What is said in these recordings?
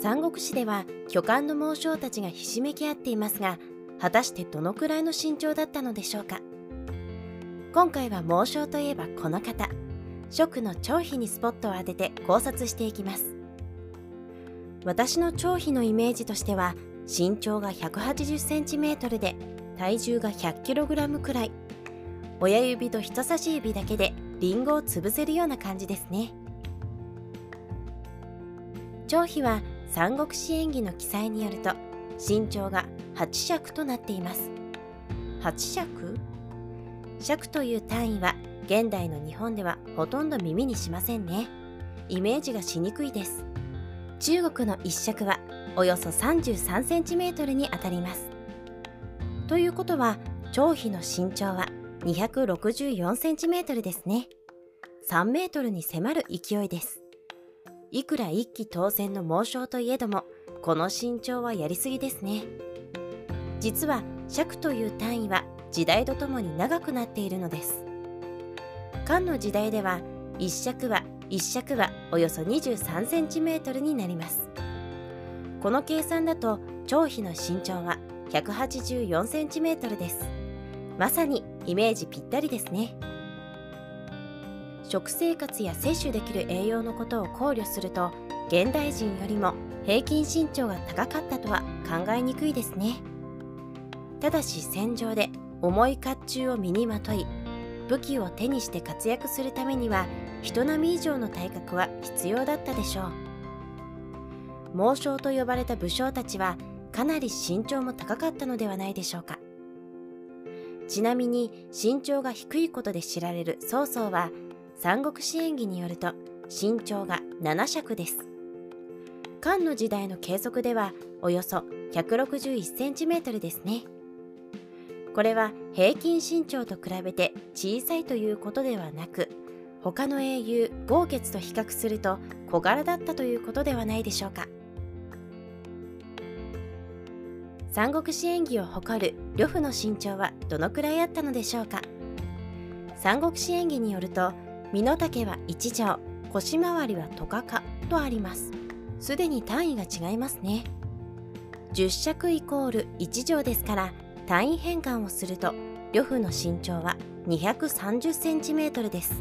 三国志では巨漢の猛将たちがひしめき合っていますが果たしてどのくらいの身長だったのでしょうか。今回は猛将といえばこの方。食の張飛にスポットを当てて考察していきます。私の張飛のイメージとしては身長が 180cm で体重が 100kg くらい。親指と人差し指だけでリンゴを潰せるような感じですね。張飛は三国志演義の記載によると身長が8尺となっています。8尺？尺という単位は現代の日本ではほとんど耳にしませんね。イメージがしにくいです。中国の1尺はおよそ 33cm にあたります。ということは張飛の身長は 264cm ですね。3メートルに迫る勢いです。いくら一騎当選の猛将といえどもこの身長はやりすぎですね。実は尺という単位は時代とともに長くなっているのです。漢の時代では1尺は1尺はおよそ 23cm になります。この計算だと張飛の身長は 184cm です。まさにイメージぴったりですね。食生活や摂取できる栄養のことを考慮すると現代人よりも平均身長が高かったとは考えにくいですね。ただし戦場で重い甲冑を身にまとい武器を手にして活躍するためには人並み以上の体格は必要だったでしょう。猛将と呼ばれた武将たちはかなり身長も高かったのではないでしょうか。ちなみに身長が低いことで知られる曹操は三国志演義によると身長が7尺です。漢の時代の計測ではおよそ 161cm ですね。これは平均身長と比べて小さいということではなく他の英雄豪傑と比較すると小柄だったということではないでしょうか。三国志演義を誇る呂布の身長はどのくらいあったのでしょうか。三国志演義によると身の丈は1畳腰回りはトカカとあります。すでに単位が違いますね。10尺イコール1畳ですから単位変換をすると呂布の身長は 230cm です。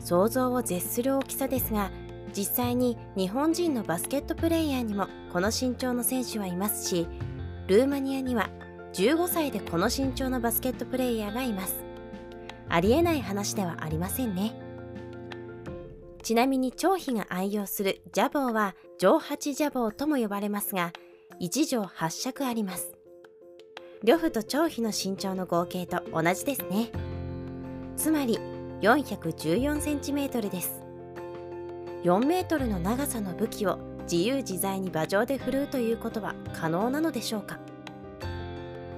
想像を絶する大きさですが実際に日本人のバスケットプレーヤーにもこの身長の選手はいますしルーマニアには15歳でこの身長のバスケットプレーヤーがいます。ありえない話ではありませんね。ちなみに張飛が愛用するジャボーは上八ジャボーとも呼ばれますが1畳8尺あります。呂布と張飛の身長の合計と同じですね。つまり 414cm です。4メートルの長さの武器を自由自在に馬上で振るうということは可能なのでしょうか。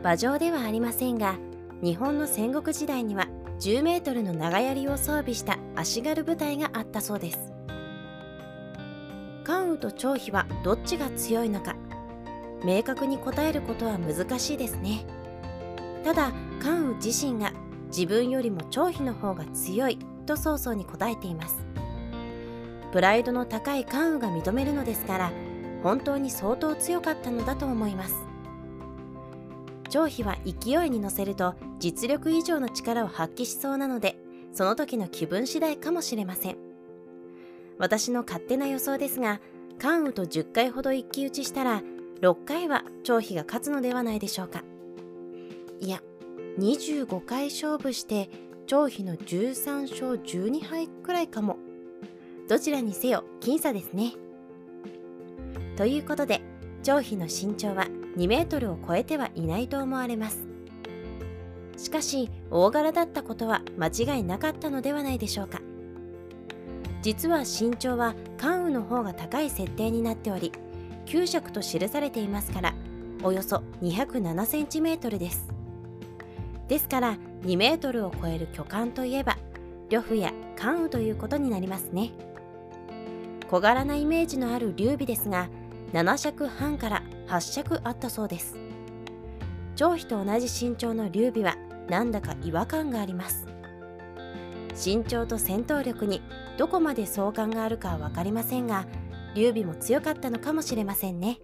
馬上ではありませんが日本の戦国時代には10メートルの長槍を装備した足軽部隊があったそうです。関羽と張飛はどっちが強いのか明確に答えることは難しいですね。ただ関羽自身が自分よりも張飛の方が強いと曹操に答えています。プライドの高い関羽が認めるのですから本当に相当強かったのだと思います。張飛は勢いに乗せると実力以上の力を発揮しそうなのでその時の気分次第かもしれません。私の勝手な予想ですが関羽と10回ほど一騎打ちしたら6回は張飛が勝つのではないでしょうか。いや25回勝負して張飛の13勝12敗くらいかも。どちらにせよ僅差ですね。ということで張飛の身長は2メートルを超えてはいないと思われます。しかし大柄だったことは間違いなかったのではないでしょうか。実は身長は関羽の方が高い設定になっており9尺と記されていますからおよそ 207cm です。ですから2メートルを超える巨漢といえば呂布や関羽ということになりますね。小柄なイメージのある劉備ですが7尺半から8尺あったそうです。張飛と同じ身長の劉備はなんだか違和感があります。身長と戦闘力にどこまで相関があるかは分かりませんが劉備も強かったのかもしれませんね。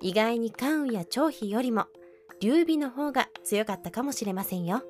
意外に関羽や張飛よりも劉備の方が強かったかもしれませんよ。